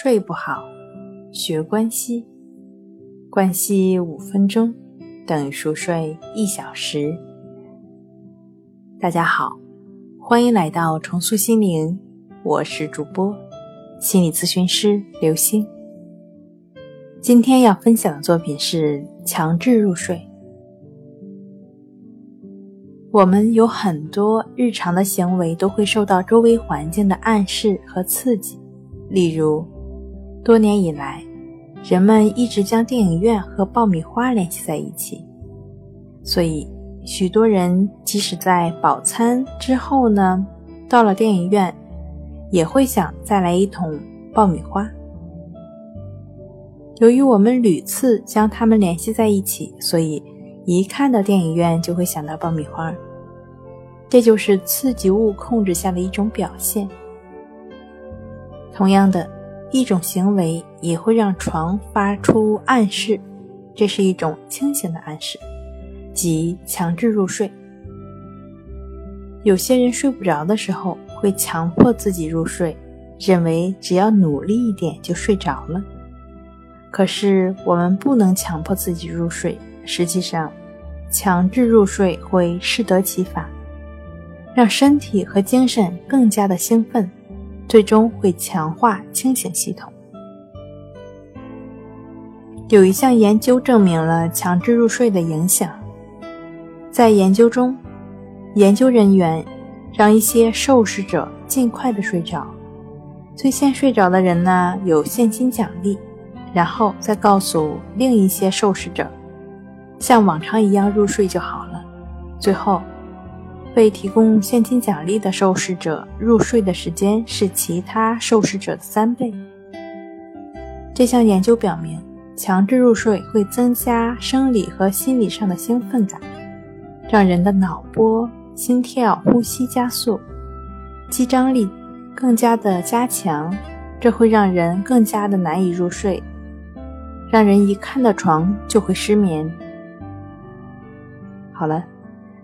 睡不好，学关息，关息五分钟等于熟睡一小时。大家好，欢迎来到重塑心灵，我是主播心理咨询师刘星。今天要分享的作品是强制入睡。我们有很多日常的行为都会受到周围环境的暗示和刺激，例如，多年以来，人们一直将电影院和爆米花联系在一起，所以许多人即使在饱餐之后呢，到了电影院，也会想再来一桶爆米花。由于我们屡次将它们联系在一起，所以。一看到电影院就会想到爆米花，这就是刺激物控制下的一种表现。同样的一种行为也会让床发出暗示，这是一种清醒的暗示，即强制入睡。有些人睡不着的时候会强迫自己入睡，认为只要努力一点就睡着了。可是我们不能强迫自己入睡。实际上，强制入睡会适得其反，让身体和精神更加的兴奋，最终会强化清醒系统。有一项研究证明了强制入睡的影响。在研究中，研究人员让一些受试者尽快的睡着，最先睡着的人呢有现金奖励，然后再告诉另一些受试者。像往常一样入睡就好了。最后，被提供现金奖励的受试者入睡的时间是其他受试者的三倍。这项研究表明，强制入睡会增加生理和心理上的兴奋感，让人的脑波、心跳、呼吸加速，肌张力更加的加强，这会让人更加的难以入睡，让人一看到床就会失眠。好了，